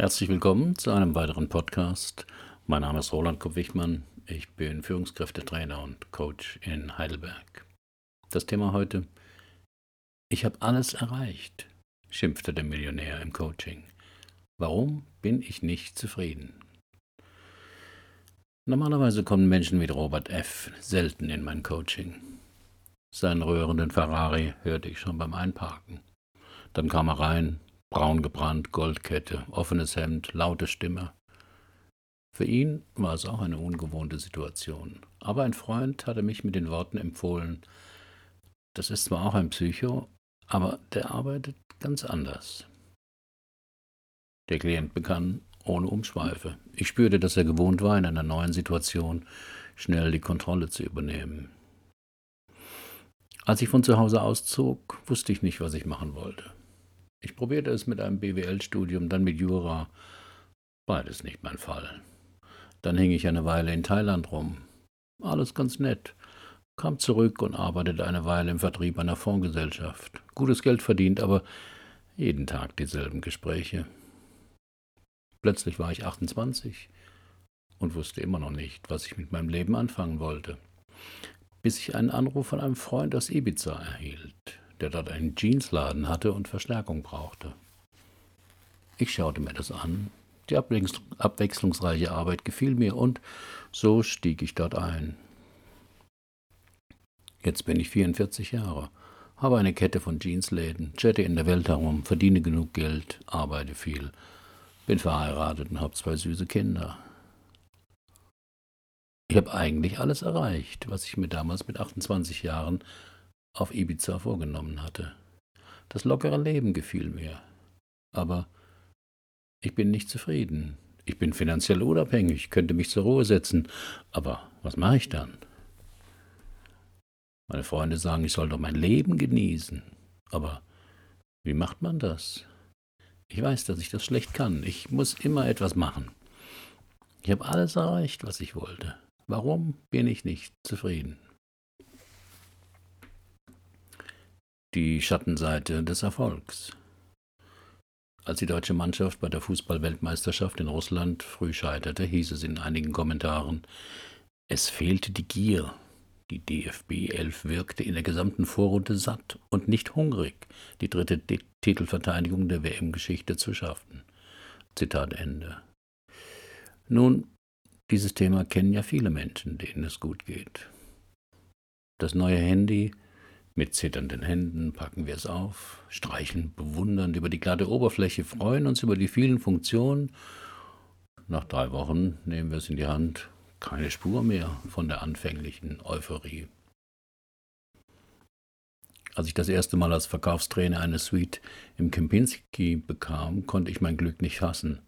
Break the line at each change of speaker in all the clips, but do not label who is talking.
Herzlich willkommen zu einem weiteren Podcast. Mein Name ist Roland Kopp-Wichmann. Ich bin Führungskräftetrainer und Coach in Heidelberg. Das Thema heute: Ich habe alles erreicht, schimpfte der Millionär im Coaching. Warum bin ich nicht zufrieden? Normalerweise kommen Menschen wie Robert F. selten in mein Coaching. Seinen rührenden Ferrari hörte ich schon beim Einparken. Dann kam er rein, braun gebrannt, Goldkette, offenes Hemd, laute Stimme. Für ihn war es auch eine ungewohnte Situation. Aber ein Freund hatte mich mit den Worten empfohlen, das ist zwar auch ein Psycho, aber der arbeitet ganz anders. Der Klient begann ohne Umschweife. Ich spürte, dass er gewohnt war, in einer neuen Situation schnell die Kontrolle zu übernehmen. Als ich von zu Hause auszog, wusste ich nicht, was ich machen wollte. Ich probierte es mit einem BWL-Studium, dann mit Jura. Beides nicht mein Fall. Dann hing ich eine Weile in Thailand rum. Alles ganz nett. Kam zurück und arbeitete eine Weile im Vertrieb einer Fondsgesellschaft. Gutes Geld verdient, aber jeden Tag dieselben Gespräche. Plötzlich war ich 28 und wusste immer noch nicht, was ich mit meinem Leben anfangen wollte, bis ich einen Anruf von einem Freund aus Ibiza erhielt, der dort einen Jeansladen hatte und Verstärkung brauchte. Ich schaute mir das an. Die abwechslungsreiche Arbeit gefiel mir und so stieg ich dort ein. Jetzt bin ich 44 Jahre, habe eine Kette von Jeansläden, jette in der Welt herum, verdiene genug Geld, arbeite viel bin verheiratet und habe zwei süße Kinder. Ich habe eigentlich alles erreicht, was ich mir damals mit 28 Jahren auf Ibiza vorgenommen hatte. Das lockere Leben gefiel mir. Aber ich bin nicht zufrieden. Ich bin finanziell unabhängig, könnte mich zur Ruhe setzen. Aber was mache ich dann? Meine Freunde sagen, ich soll doch mein Leben genießen. Aber wie macht man das? Ich weiß, dass ich das schlecht kann. Ich muss immer etwas machen. Ich habe alles erreicht, was ich wollte. Warum bin ich nicht zufrieden? Die Schattenseite des Erfolgs. Als die deutsche Mannschaft bei der Fußballweltmeisterschaft in Russland früh scheiterte, hieß es in einigen Kommentaren, es fehlte die Gier, die DFB 11 wirkte in der gesamten Vorrunde satt und nicht hungrig, die dritte Titelverteidigung der WM-Geschichte zu schaffen. Zitat Ende. Nun, dieses Thema kennen ja viele Menschen, denen es gut geht. Das neue Handy, mit zitternden Händen packen wir es auf, streichen bewundernd über die glatte Oberfläche, freuen uns über die vielen Funktionen. Nach drei Wochen nehmen wir es in die Hand keine Spur mehr von der anfänglichen Euphorie. Als ich das erste Mal als Verkaufstrainer eine Suite im Kempinski bekam, konnte ich mein Glück nicht fassen.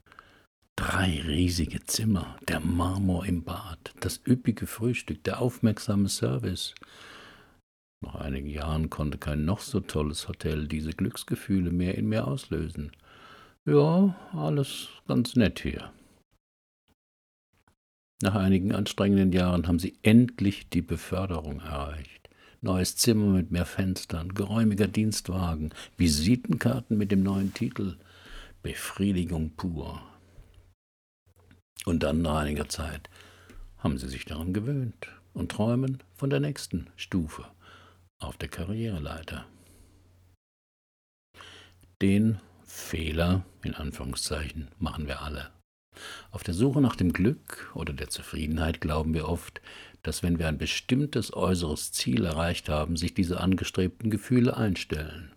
Drei riesige Zimmer, der Marmor im Bad, das üppige Frühstück, der aufmerksame Service. Nach einigen Jahren konnte kein noch so tolles Hotel diese Glücksgefühle mehr in mir auslösen. Ja, alles ganz nett hier. Nach einigen anstrengenden Jahren haben sie endlich die Beförderung erreicht. Neues Zimmer mit mehr Fenstern, geräumiger Dienstwagen, Visitenkarten mit dem neuen Titel. Befriedigung pur. Und dann nach einiger Zeit haben sie sich daran gewöhnt und träumen von der nächsten Stufe auf der Karriereleiter. Den Fehler, in Anführungszeichen, machen wir alle. Auf der Suche nach dem Glück oder der Zufriedenheit glauben wir oft, dass wenn wir ein bestimmtes äußeres Ziel erreicht haben, sich diese angestrebten Gefühle einstellen.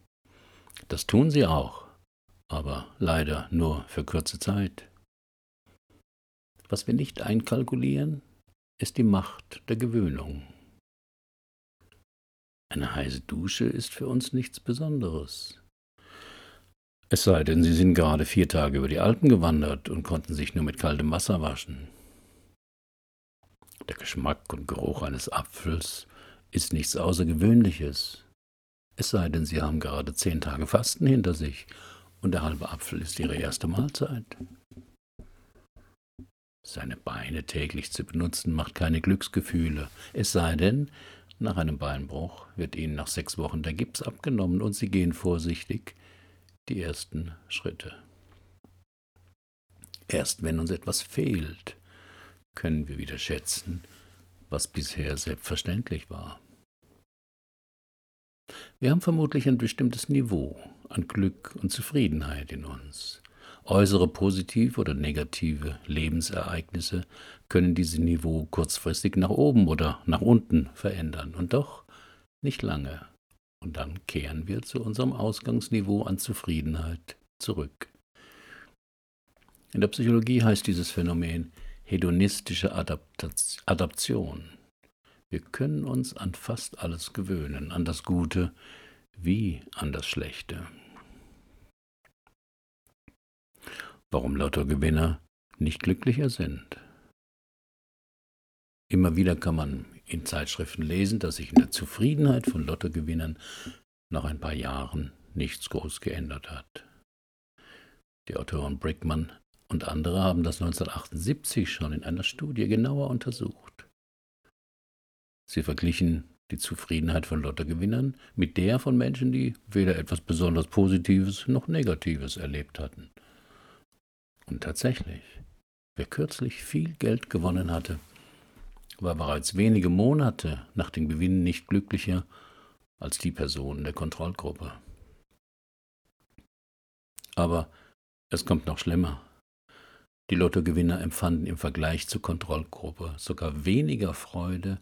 Das tun sie auch, aber leider nur für kurze Zeit. Was wir nicht einkalkulieren, ist die Macht der Gewöhnung. Eine heiße Dusche ist für uns nichts Besonderes. Es sei denn, Sie sind gerade vier Tage über die Alpen gewandert und konnten sich nur mit kaltem Wasser waschen. Der Geschmack und Geruch eines Apfels ist nichts Außergewöhnliches. Es sei denn, Sie haben gerade zehn Tage Fasten hinter sich und der halbe Apfel ist Ihre erste Mahlzeit. Seine Beine täglich zu benutzen macht keine Glücksgefühle, es sei denn, nach einem Beinbruch wird Ihnen nach sechs Wochen der Gips abgenommen und Sie gehen vorsichtig die ersten Schritte. Erst wenn uns etwas fehlt, können wir wieder schätzen, was bisher selbstverständlich war. Wir haben vermutlich ein bestimmtes Niveau an Glück und Zufriedenheit in uns. Äußere positive oder negative Lebensereignisse können dieses Niveau kurzfristig nach oben oder nach unten verändern und doch nicht lange. Und dann kehren wir zu unserem Ausgangsniveau an Zufriedenheit zurück. In der Psychologie heißt dieses Phänomen hedonistische Adaptation. Wir können uns an fast alles gewöhnen, an das Gute wie an das Schlechte. Warum Lottogewinner nicht glücklicher sind. Immer wieder kann man in Zeitschriften lesen, dass sich in der Zufriedenheit von Lottogewinnern nach ein paar Jahren nichts groß geändert hat. Die Autoren Brickman und andere haben das 1978 schon in einer Studie genauer untersucht. Sie verglichen die Zufriedenheit von Lottogewinnern mit der von Menschen, die weder etwas besonders Positives noch Negatives erlebt hatten. Und tatsächlich, wer kürzlich viel Geld gewonnen hatte, war bereits wenige Monate nach dem Gewinn nicht glücklicher als die Personen der Kontrollgruppe. Aber es kommt noch schlimmer. Die Lottogewinner empfanden im Vergleich zur Kontrollgruppe sogar weniger Freude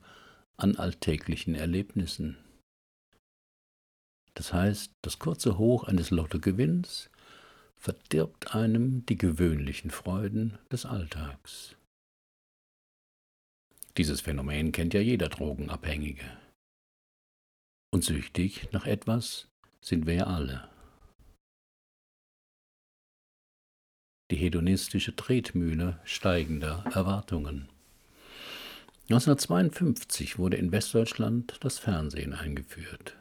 an alltäglichen Erlebnissen. Das heißt, das kurze Hoch eines Lottogewinns verdirbt einem die gewöhnlichen Freuden des Alltags. Dieses Phänomen kennt ja jeder Drogenabhängige. Und süchtig nach etwas sind wir alle. Die hedonistische Tretmühle steigender Erwartungen. 1952 wurde in Westdeutschland das Fernsehen eingeführt.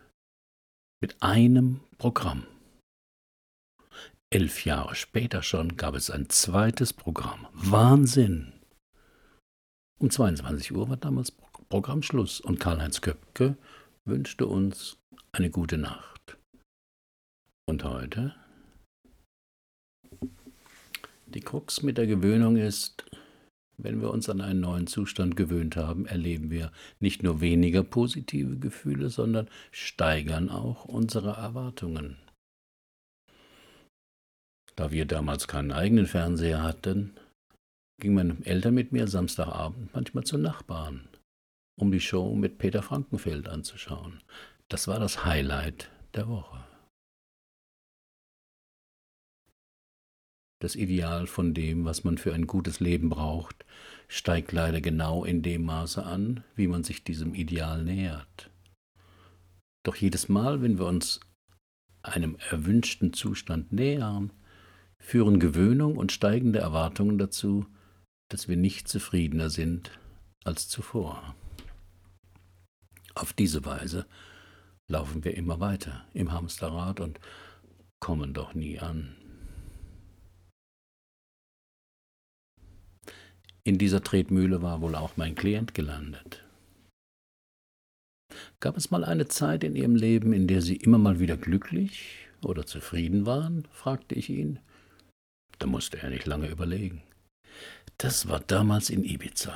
Mit einem Programm. Elf Jahre später schon gab es ein zweites Programm. Wahnsinn! Um 22 Uhr war damals Programmschluss und Karl-Heinz Köpke wünschte uns eine gute Nacht. Und heute? Die Krux mit der Gewöhnung ist, wenn wir uns an einen neuen Zustand gewöhnt haben, erleben wir nicht nur weniger positive Gefühle, sondern steigern auch unsere Erwartungen. Da wir damals keinen eigenen Fernseher hatten, ging meine Eltern mit mir Samstagabend manchmal zu Nachbarn, um die Show mit Peter Frankenfeld anzuschauen. Das war das Highlight der Woche. Das Ideal von dem, was man für ein gutes Leben braucht, steigt leider genau in dem Maße an, wie man sich diesem Ideal nähert. Doch jedes Mal, wenn wir uns einem erwünschten Zustand nähern, führen Gewöhnung und steigende Erwartungen dazu, dass wir nicht zufriedener sind als zuvor. Auf diese Weise laufen wir immer weiter im Hamsterrad und kommen doch nie an. In dieser Tretmühle war wohl auch mein Klient gelandet. Gab es mal eine Zeit in Ihrem Leben, in der Sie immer mal wieder glücklich oder zufrieden waren? fragte ich ihn. Da musste er nicht lange überlegen. Das war damals in Ibiza,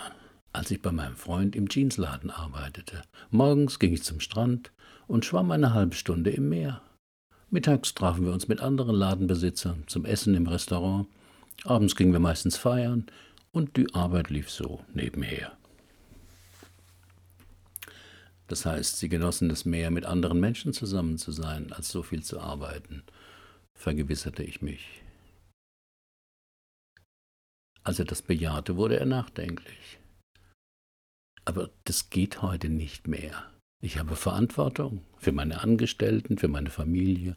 als ich bei meinem Freund im Jeansladen arbeitete. Morgens ging ich zum Strand und schwamm eine halbe Stunde im Meer. Mittags trafen wir uns mit anderen Ladenbesitzern zum Essen im Restaurant. Abends gingen wir meistens feiern und die Arbeit lief so nebenher. Das heißt, sie genossen es mehr, mit anderen Menschen zusammen zu sein, als so viel zu arbeiten, vergewisserte ich mich. Als er das bejahte, wurde er nachdenklich. Aber das geht heute nicht mehr. Ich habe Verantwortung für meine Angestellten, für meine Familie.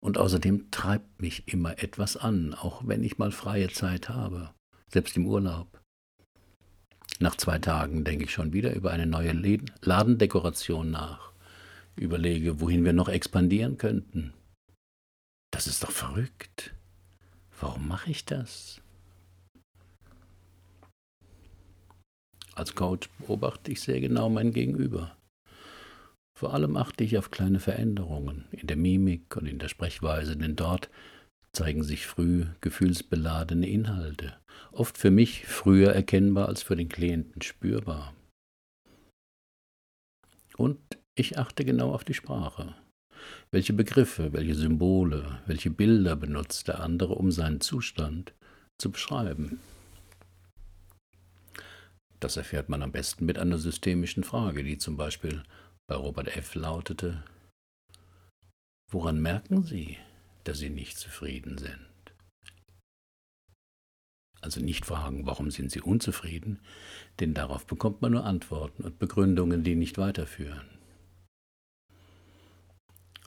Und außerdem treibt mich immer etwas an, auch wenn ich mal freie Zeit habe, selbst im Urlaub. Nach zwei Tagen denke ich schon wieder über eine neue Ladendekoration nach, überlege, wohin wir noch expandieren könnten. Das ist doch verrückt. Warum mache ich das? Als Coach beobachte ich sehr genau mein Gegenüber. Vor allem achte ich auf kleine Veränderungen in der Mimik und in der Sprechweise, denn dort zeigen sich früh gefühlsbeladene Inhalte, oft für mich früher erkennbar als für den Klienten spürbar. Und ich achte genau auf die Sprache. Welche Begriffe, welche Symbole, welche Bilder benutzt der andere, um seinen Zustand zu beschreiben. Das erfährt man am besten mit einer systemischen Frage, die zum Beispiel bei Robert F. lautete, Woran merken Sie, dass Sie nicht zufrieden sind? Also nicht fragen, warum sind Sie unzufrieden, denn darauf bekommt man nur Antworten und Begründungen, die nicht weiterführen.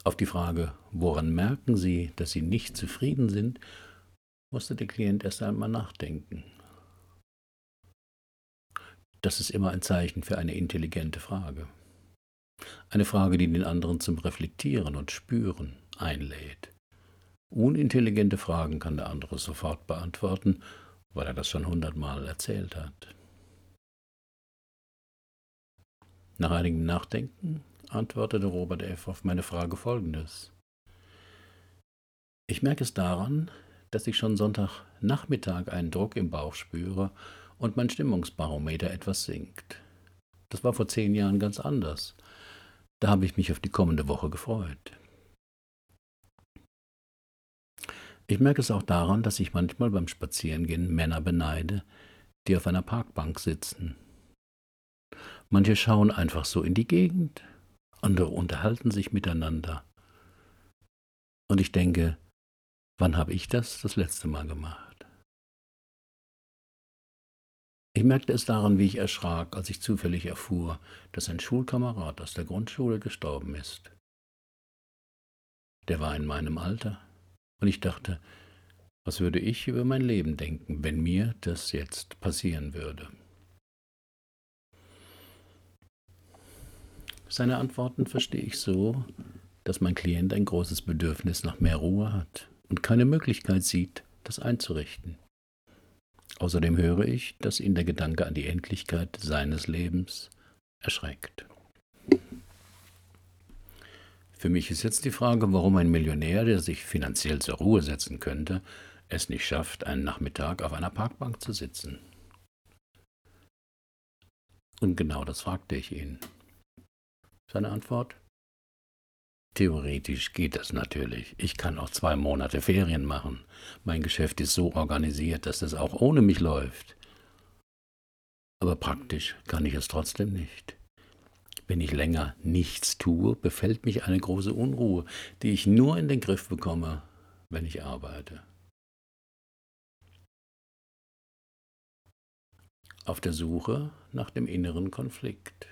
Auf die Frage, woran merken Sie, dass Sie nicht zufrieden sind, musste der Klient erst einmal nachdenken. Das ist immer ein Zeichen für eine intelligente Frage. Eine Frage, die den anderen zum Reflektieren und Spüren einlädt. Unintelligente Fragen kann der andere sofort beantworten, weil er das schon hundertmal erzählt hat. Nach einigem Nachdenken antwortete Robert F. auf meine Frage folgendes. Ich merke es daran, dass ich schon Sonntagnachmittag einen Druck im Bauch spüre und mein Stimmungsbarometer etwas sinkt. Das war vor zehn Jahren ganz anders. Da habe ich mich auf die kommende Woche gefreut. Ich merke es auch daran, dass ich manchmal beim Spazierengehen Männer beneide, die auf einer Parkbank sitzen. Manche schauen einfach so in die Gegend, andere unterhalten sich miteinander. Und ich denke, wann habe ich das das letzte Mal gemacht? Ich merkte es daran, wie ich erschrak, als ich zufällig erfuhr, dass ein Schulkamerad aus der Grundschule gestorben ist. Der war in meinem Alter, und ich dachte, was würde ich über mein Leben denken, wenn mir das jetzt passieren würde? Seine Antworten verstehe ich so, dass mein Klient ein großes Bedürfnis nach mehr Ruhe hat und keine Möglichkeit sieht, das einzurichten. Außerdem höre ich, dass ihn der Gedanke an die Endlichkeit seines Lebens erschreckt. Für mich ist jetzt die Frage, warum ein Millionär, der sich finanziell zur Ruhe setzen könnte, es nicht schafft, einen Nachmittag auf einer Parkbank zu sitzen. Und genau das fragte ich ihn. Seine Antwort? Theoretisch geht das natürlich. Ich kann auch zwei Monate Ferien machen. Mein Geschäft ist so organisiert, dass es auch ohne mich läuft. Aber praktisch kann ich es trotzdem nicht. Wenn ich länger nichts tue, befällt mich eine große Unruhe, die ich nur in den Griff bekomme, wenn ich arbeite. Auf der Suche nach dem inneren Konflikt.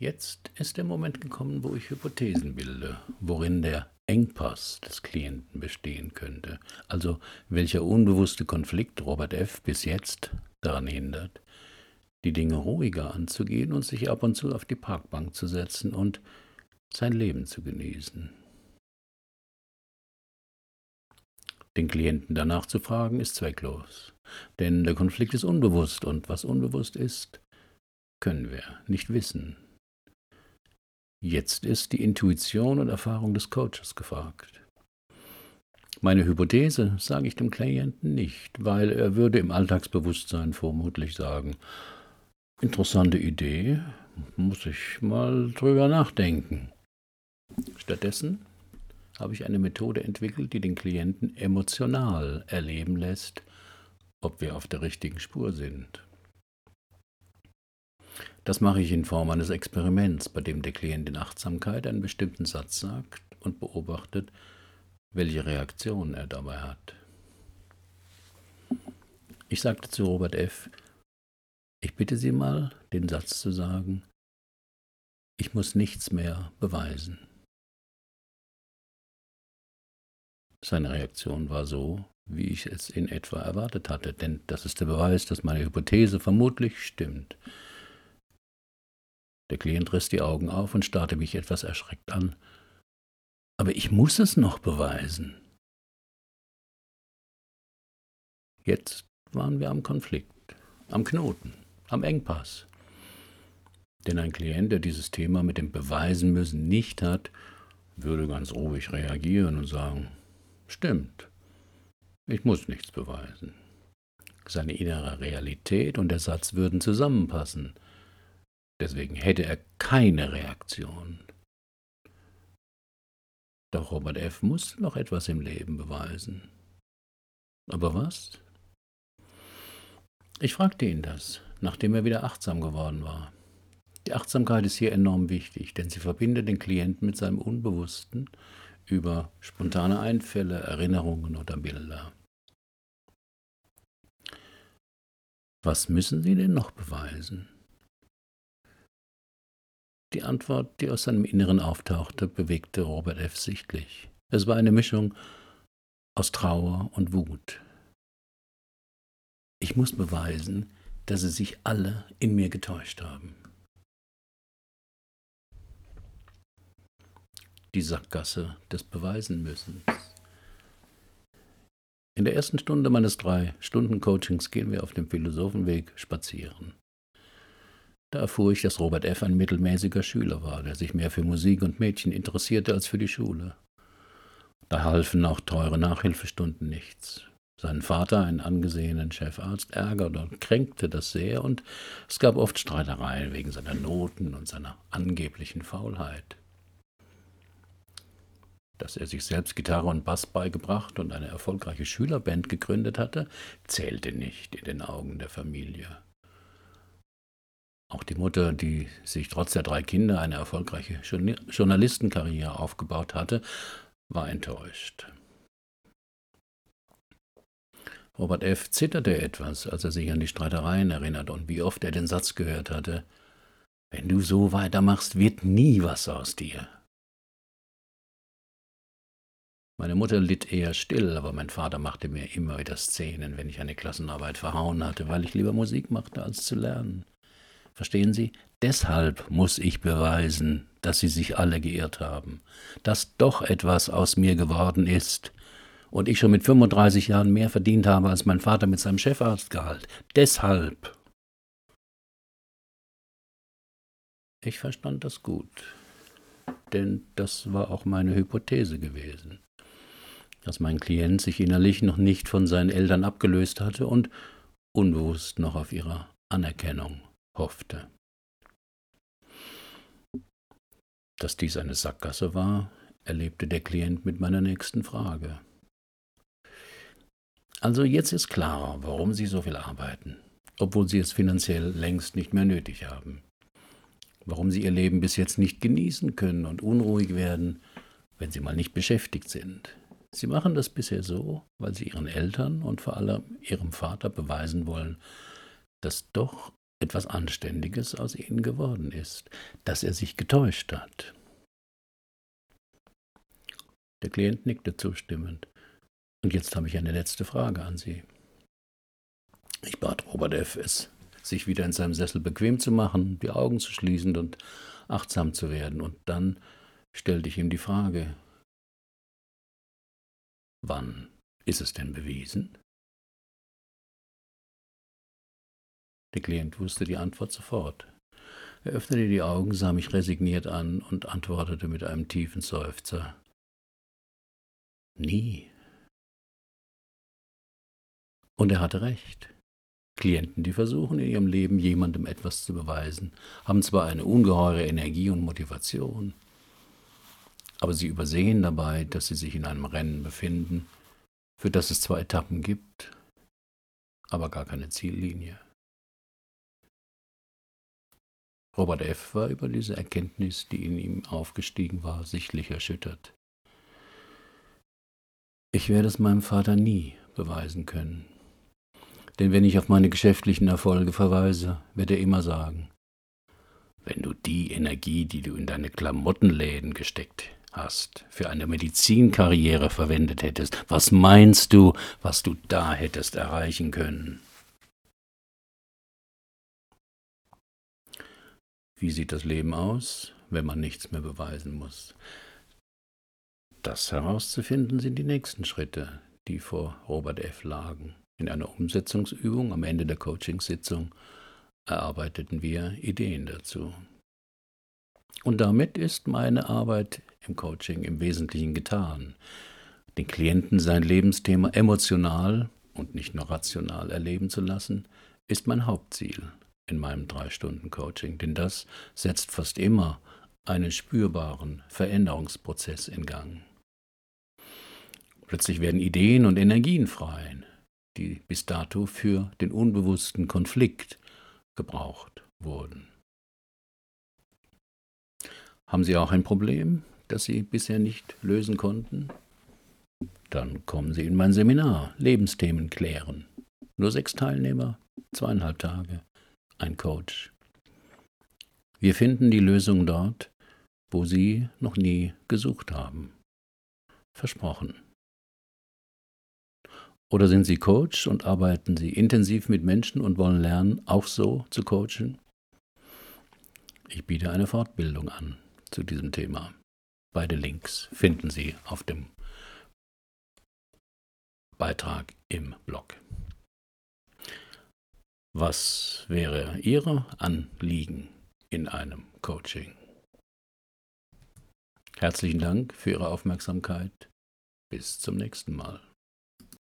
Jetzt ist der Moment gekommen, wo ich Hypothesen bilde, worin der Engpass des Klienten bestehen könnte, also welcher unbewusste Konflikt Robert F. bis jetzt daran hindert, die Dinge ruhiger anzugehen und sich ab und zu auf die Parkbank zu setzen und sein Leben zu genießen. Den Klienten danach zu fragen, ist zwecklos, denn der Konflikt ist unbewusst und was unbewusst ist, können wir nicht wissen. Jetzt ist die Intuition und Erfahrung des Coaches gefragt. Meine Hypothese sage ich dem Klienten nicht, weil er würde im Alltagsbewusstsein vermutlich sagen, interessante Idee, muss ich mal drüber nachdenken. Stattdessen habe ich eine Methode entwickelt, die den Klienten emotional erleben lässt, ob wir auf der richtigen Spur sind. Das mache ich in Form eines Experiments, bei dem der Klient in Achtsamkeit einen bestimmten Satz sagt und beobachtet, welche Reaktion er dabei hat. Ich sagte zu Robert F., ich bitte Sie mal, den Satz zu sagen, ich muss nichts mehr beweisen. Seine Reaktion war so, wie ich es in etwa erwartet hatte, denn das ist der Beweis, dass meine Hypothese vermutlich stimmt. Der Klient riss die Augen auf und starrte mich etwas erschreckt an. Aber ich muss es noch beweisen. Jetzt waren wir am Konflikt, am Knoten, am Engpass. Denn ein Klient, der dieses Thema mit dem Beweisen müssen nicht hat, würde ganz ruhig reagieren und sagen, stimmt, ich muss nichts beweisen. Seine innere Realität und der Satz würden zusammenpassen. Deswegen hätte er keine Reaktion. Doch Robert F. musste noch etwas im Leben beweisen. Aber was? Ich fragte ihn das, nachdem er wieder achtsam geworden war. Die Achtsamkeit ist hier enorm wichtig, denn sie verbindet den Klienten mit seinem Unbewussten über spontane Einfälle, Erinnerungen oder Bilder. Was müssen Sie denn noch beweisen? Die Antwort, die aus seinem Inneren auftauchte, bewegte Robert F. sichtlich. Es war eine Mischung aus Trauer und Wut. Ich muss beweisen, dass sie sich alle in mir getäuscht haben. Die Sackgasse des Beweisenmüssens. In der ersten Stunde meines drei-Stunden-Coachings gehen wir auf dem Philosophenweg spazieren. Da erfuhr ich, dass Robert F. ein mittelmäßiger Schüler war, der sich mehr für Musik und Mädchen interessierte als für die Schule. Da halfen auch teure Nachhilfestunden nichts. Sein Vater, einen angesehenen Chefarzt, ärgerte und kränkte das sehr, und es gab oft Streitereien wegen seiner Noten und seiner angeblichen Faulheit. Dass er sich selbst Gitarre und Bass beigebracht und eine erfolgreiche Schülerband gegründet hatte, zählte nicht in den Augen der Familie. Auch die Mutter, die sich trotz der drei Kinder eine erfolgreiche Journalistenkarriere aufgebaut hatte, war enttäuscht. Robert F. zitterte etwas, als er sich an die Streitereien erinnerte und wie oft er den Satz gehört hatte, wenn du so weitermachst, wird nie was aus dir. Meine Mutter litt eher still, aber mein Vater machte mir immer wieder Szenen, wenn ich eine Klassenarbeit verhauen hatte, weil ich lieber Musik machte, als zu lernen. Verstehen Sie? Deshalb muss ich beweisen, dass Sie sich alle geirrt haben, dass doch etwas aus mir geworden ist und ich schon mit 35 Jahren mehr verdient habe als mein Vater mit seinem Chefarztgehalt. Deshalb. Ich verstand das gut, denn das war auch meine Hypothese gewesen, dass mein Klient sich innerlich noch nicht von seinen Eltern abgelöst hatte und unbewusst noch auf ihre Anerkennung hoffte. Dass dies eine Sackgasse war, erlebte der Klient mit meiner nächsten Frage. Also jetzt ist klarer, warum Sie so viel arbeiten, obwohl Sie es finanziell längst nicht mehr nötig haben. Warum Sie Ihr Leben bis jetzt nicht genießen können und unruhig werden, wenn Sie mal nicht beschäftigt sind. Sie machen das bisher so, weil Sie Ihren Eltern und vor allem Ihrem Vater beweisen wollen, dass doch etwas Anständiges aus ihnen geworden ist, dass er sich getäuscht hat. Der Klient nickte zustimmend. Und jetzt habe ich eine letzte Frage an Sie. Ich bat Robert F. es, sich wieder in seinem Sessel bequem zu machen, die Augen zu schließen und achtsam zu werden. Und dann stellte ich ihm die Frage, wann ist es denn bewiesen? Der Klient wusste die Antwort sofort. Er öffnete die Augen, sah mich resigniert an und antwortete mit einem tiefen Seufzer. Nie. Und er hatte recht. Klienten, die versuchen in ihrem Leben jemandem etwas zu beweisen, haben zwar eine ungeheure Energie und Motivation, aber sie übersehen dabei, dass sie sich in einem Rennen befinden, für das es zwei Etappen gibt, aber gar keine Ziellinie. Robert F. war über diese Erkenntnis, die in ihm aufgestiegen war, sichtlich erschüttert. Ich werde es meinem Vater nie beweisen können. Denn wenn ich auf meine geschäftlichen Erfolge verweise, wird er immer sagen, wenn du die Energie, die du in deine Klamottenläden gesteckt hast, für eine Medizinkarriere verwendet hättest, was meinst du, was du da hättest erreichen können? Wie sieht das Leben aus, wenn man nichts mehr beweisen muss? Das herauszufinden sind die nächsten Schritte, die vor Robert F. lagen. In einer Umsetzungsübung am Ende der Coachingsitzung erarbeiteten wir Ideen dazu. Und damit ist meine Arbeit im Coaching im Wesentlichen getan. Den Klienten sein Lebensthema emotional und nicht nur rational erleben zu lassen, ist mein Hauptziel in meinem Drei-Stunden-Coaching, denn das setzt fast immer einen spürbaren Veränderungsprozess in Gang. Plötzlich werden Ideen und Energien frei, die bis dato für den unbewussten Konflikt gebraucht wurden. Haben Sie auch ein Problem, das Sie bisher nicht lösen konnten? Dann kommen Sie in mein Seminar Lebensthemen klären. Nur sechs Teilnehmer, zweieinhalb Tage, ein Coach. Wir finden die Lösung dort, wo Sie noch nie gesucht haben. Versprochen. Oder sind Sie Coach und arbeiten Sie intensiv mit Menschen und wollen lernen, auch so zu coachen? Ich biete eine Fortbildung an zu diesem Thema. Beide Links finden Sie auf dem Beitrag im Blog. Was wäre Ihre Anliegen in einem Coaching? Herzlichen Dank für Ihre Aufmerksamkeit. Bis zum nächsten Mal.